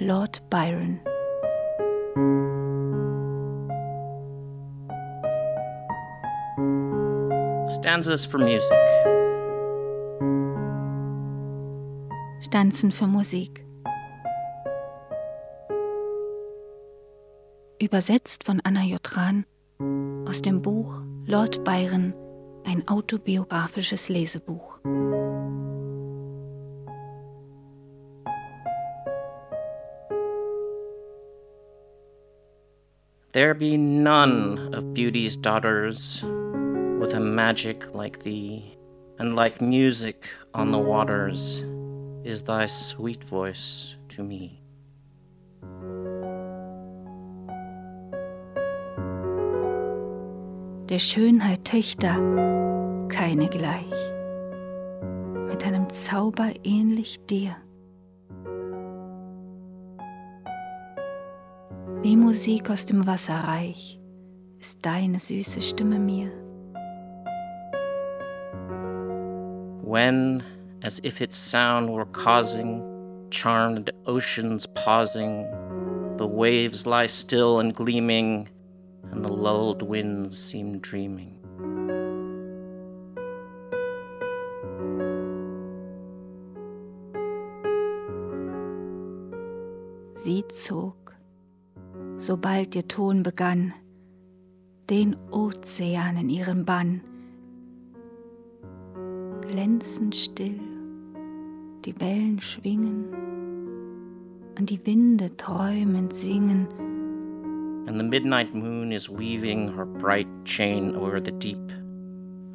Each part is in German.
Lord Byron. Stanzas for Music. Stanzen für Musik. Übersetzt von Anna Jotran aus dem Buch Lord Byron, ein autobiografisches Lesebuch. There be none of beauty's daughters with a magic like thee, and like music on the waters is thy sweet voice to me. Der Schönheit Töchter keine gleich, mit einem Zauber ähnlich dir. Wie Musik aus dem Wasserreich ist deine süße Stimme mir. When, as if its sound were causing charmed oceans pausing, the waves lie still and gleaming, and the lulled winds seem dreaming. Sie zog, sobald ihr Ton begann, den Ozean in ihren Bann. Glänzend still, die Wellen schwingen und die Winde träumend singen. And the midnight moon is weaving her bright chain o'er the deep,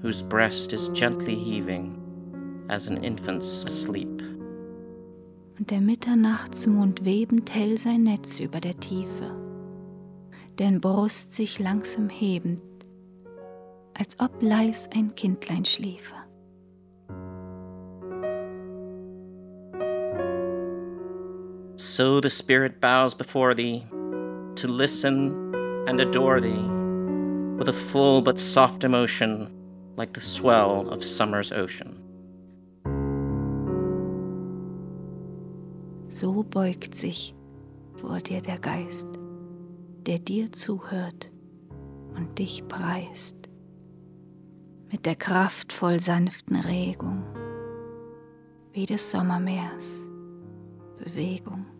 whose breast is gently heaving as an infant's asleep. Und der Mitternachtsmond webend hell sein Netz über der Tiefe, deren Brust sich langsam hebend, als ob leis ein Kindlein schliefe. So the spirit bows before thee to listen and adore thee with a full but soft emotion like the swell of summer's ocean. So beugt sich vor dir der Geist, der dir zuhört und dich preist, mit der kraftvoll sanften Regung, wie des Sommermeers Bewegung.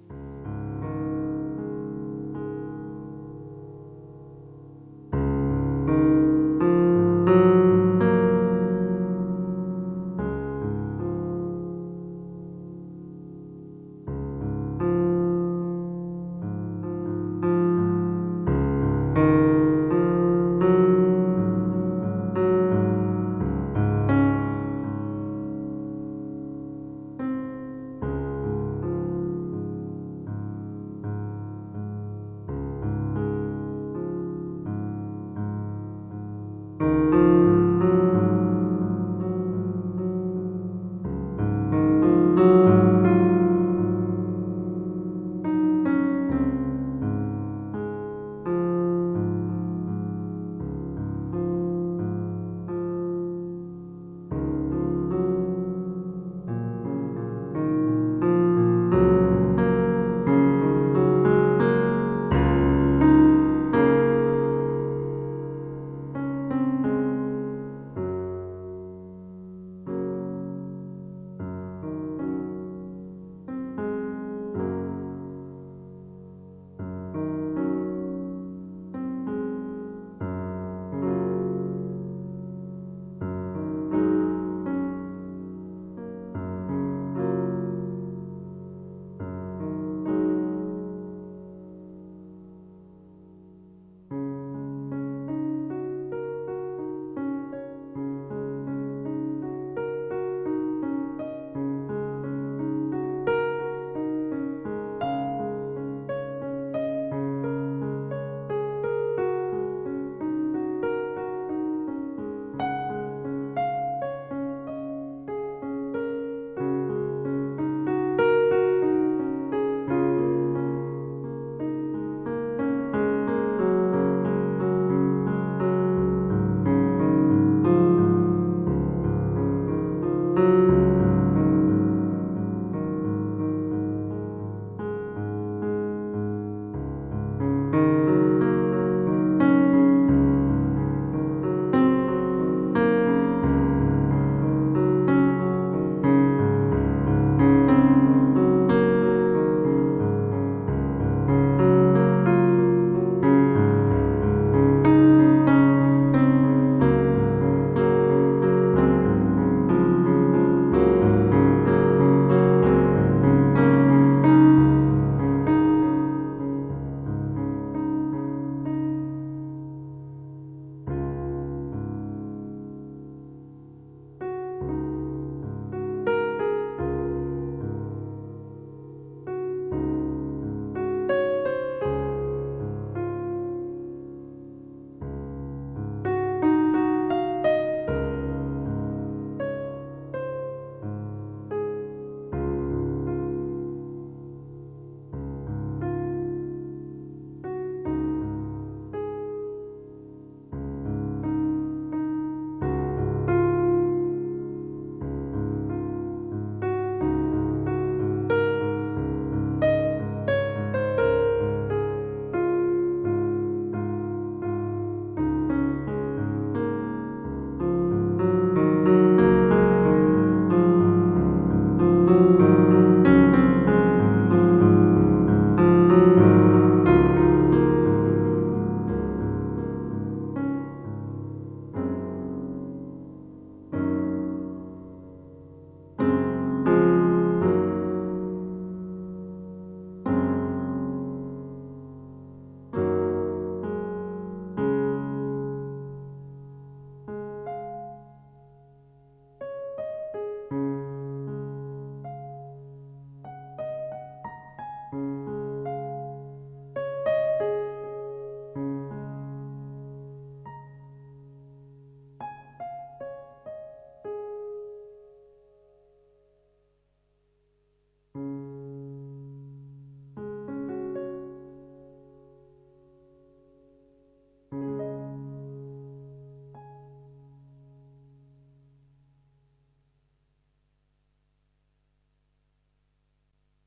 Música